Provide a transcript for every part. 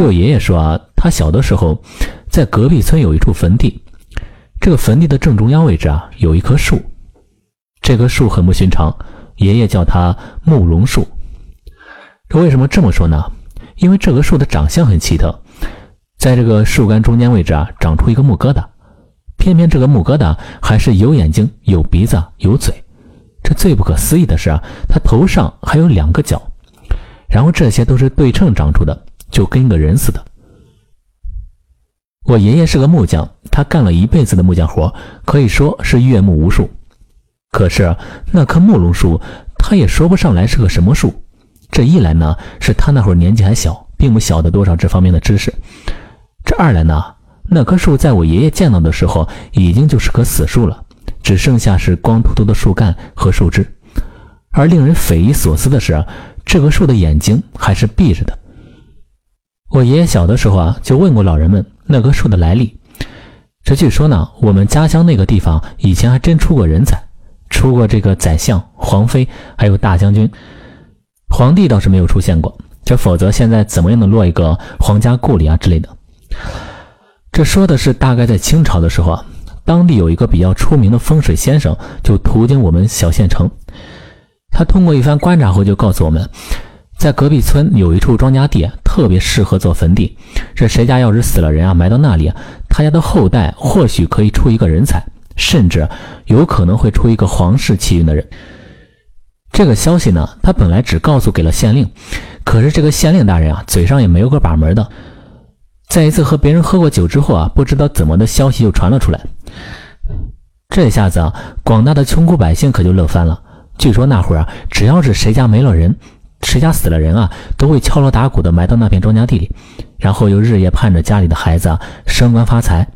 这个爷爷说啊，他小的时候在隔壁村有一处坟地，这个坟地的正中央位置啊有一棵树，这棵树很不寻常，爷爷叫它慕容树。这为什么这么说呢？因为这棵树的长相很奇特，在这个树干中间位置啊长出一个木疙瘩，偏偏这个木疙瘩还是有眼睛、有鼻子、有嘴。这最不可思议的是啊，它头上还有两个角，然后这些都是对称长出的，就跟个人似的。我爷爷是个木匠，他干了一辈子的木匠活，可以说是阅木无数。可是那棵木龙树，他也说不上来是个什么树。这一来呢，是他那会儿年纪还小，并不晓得多少这方面的知识；这二来呢，那棵树在我爷爷见到的时候，已经就是棵死树了。只剩下是光秃秃的树干和树枝，而令人匪夷所思的是，这棵树的眼睛还是闭着的。我爷爷小的时候啊，就问过老人们那棵树的来历。这据说呢，我们家乡那个地方以前还真出过人才，出过这个宰相、皇妃，还有大将军。皇帝倒是没有出现过，这否则现在怎么样能落一个皇家故里啊之类的？这说的是大概在清朝的时候啊。当地有一个比较出名的风水先生，就途经我们小县城。他通过一番观察后，就告诉我们，在隔壁村有一处庄稼地，特别适合做坟地。这谁家要是死了人啊，埋到那里，他家的后代或许可以出一个人才，甚至有可能会出一个皇室气运的人。这个消息呢，他本来只告诉给了县令，可是这个县令大人啊，嘴上也没有个把门的。在一次和别人喝过酒之后啊，不知道怎么的消息就传了出来。这下子啊，广大的穷苦百姓可就乐翻了。据说那会儿啊，只要是谁家没了人，谁家死了人啊，都会敲锣打鼓的埋到那片庄稼地里，然后又日夜盼着家里的孩子啊升官发财。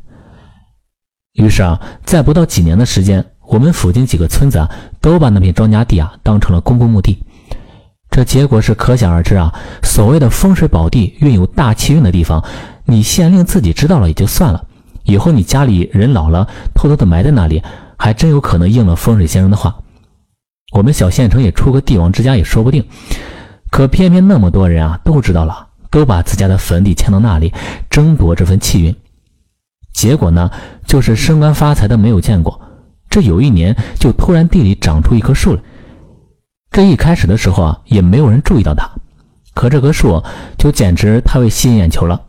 于是啊，在不到几年的时间，我们附近几个村子啊，都把那片庄稼地啊当成了公共墓地。这结果是可想而知啊。所谓的风水宝地，运有大气运的地方。你县令自己知道了也就算了，以后你家里人老了，偷偷的埋在那里，还真有可能应了风水先生的话。我们小县城也出个帝王之家也说不定。可偏偏那么多人啊都知道了，都把自家的坟地迁到那里，争夺这份气运。结果呢，就是升官发财的没有见过。这有一年就突然地里长出一棵树来。这一开始的时候啊，也没有人注意到它，可这棵树就简直太会吸引眼球了。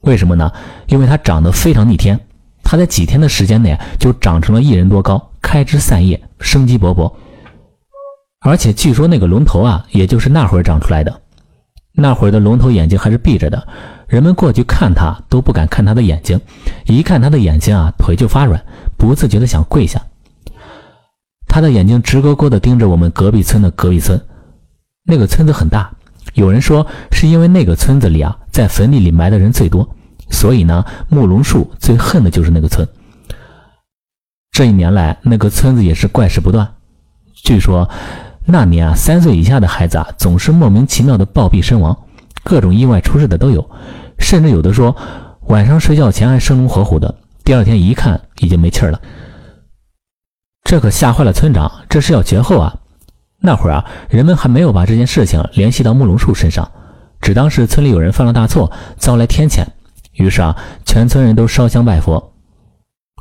为什么呢？因为它长得非常逆天，它在几天的时间内就长成了一人多高，开枝散叶，生机勃勃。而且据说那个龙头啊，也就是那会儿长出来的。那会儿的龙头眼睛还是闭着的，人们过去看它都不敢看它的眼睛，一看它的眼睛啊，腿就发软，不自觉的想跪下。他的眼睛直勾勾的盯着我们隔壁村的隔壁村，那个村子很大。有人说，是因为那个村子里啊，在坟地里埋的人最多，所以呢，木龙树最恨的就是那个村。这一年来，那个村子也是怪事不断。据说那年啊，三岁以下的孩子啊，总是莫名其妙的暴毙身亡，各种意外出事的都有，甚至有的说晚上睡觉前还生龙活虎的，第二天一看已经没气儿了。这可吓坏了村长，这是要绝后啊！那会儿啊，人们还没有把这件事情联系到慕容树身上，只当是村里有人犯了大错，遭来天谴。于是啊，全村人都烧香拜佛。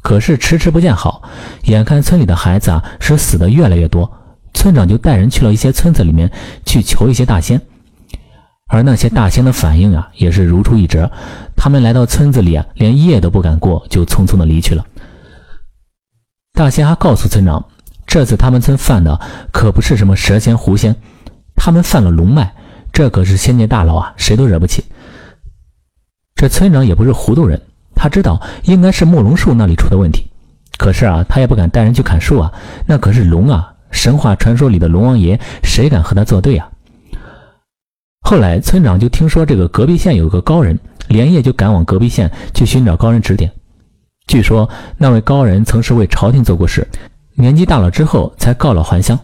可是迟迟不见好，眼看村里的孩子啊是死的越来越多，村长就带人去了一些村子里面去求一些大仙。而那些大仙的反应啊，也是如出一辙。他们来到村子里啊，连夜都不敢过，就匆匆的离去了。大仙还告诉村长。这次他们村犯的可不是什么蛇仙狐仙，他们犯了龙脉，这可是仙界大佬啊，谁都惹不起。这村长也不是糊涂人，他知道应该是木龙树那里出的问题，可是啊，他也不敢带人去砍树啊，那可是龙啊，神话传说里的龙王爷，谁敢和他作对啊？后来村长就听说这个隔壁县有个高人，连夜就赶往隔壁县去寻找高人指点。据说那位高人曾是为朝廷做过事。年纪大了之后才告老还乡，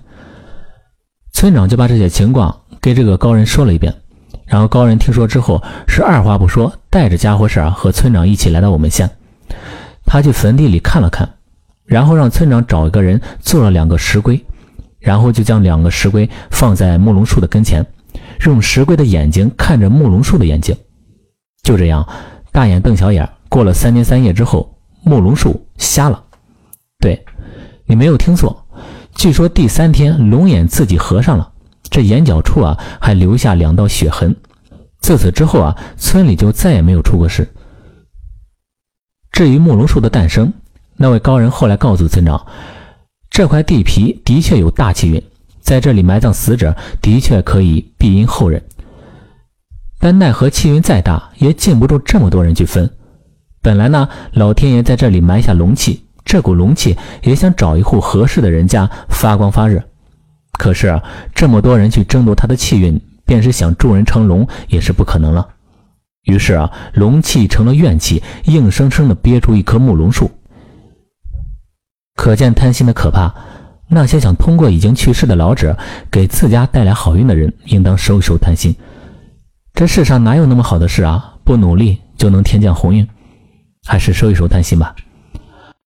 村长就把这些情况给这个高人说了一遍，然后高人听说之后是二话不说，带着家伙事儿和村长一起来到我们县。他去坟地里看了看，然后让村长找一个人做了两个石龟，然后就将两个石龟放在木龙树的跟前，用石龟的眼睛看着木龙树的眼睛。就这样，大眼瞪小眼，过了三天三夜之后，木龙树瞎了。对，你没有听错，据说第三天龙眼自己合上了，这眼角处啊还留下两道血痕。自此之后啊，村里就再也没有出过事。至于木龙树的诞生，那位高人后来告诉村长，这块地皮的确有大气运，在这里埋葬死者的确可以庇荫后人。但奈何气运再大，也禁不住这么多人去分。本来呢，老天爷在这里埋下龙气，这股龙气也想找一户合适的人家发光发热。可是啊，这么多人去争夺他的气运，便是想助人成龙，也是不可能了。于是啊，龙气成了怨气，硬生生的憋出一棵木龙树。可见贪心的可怕。那些想通过已经去世的老者给自家带来好运的人，应当收一收贪心。这世上哪有那么好的事啊？不努力就能天降鸿运，还是收一收贪心吧。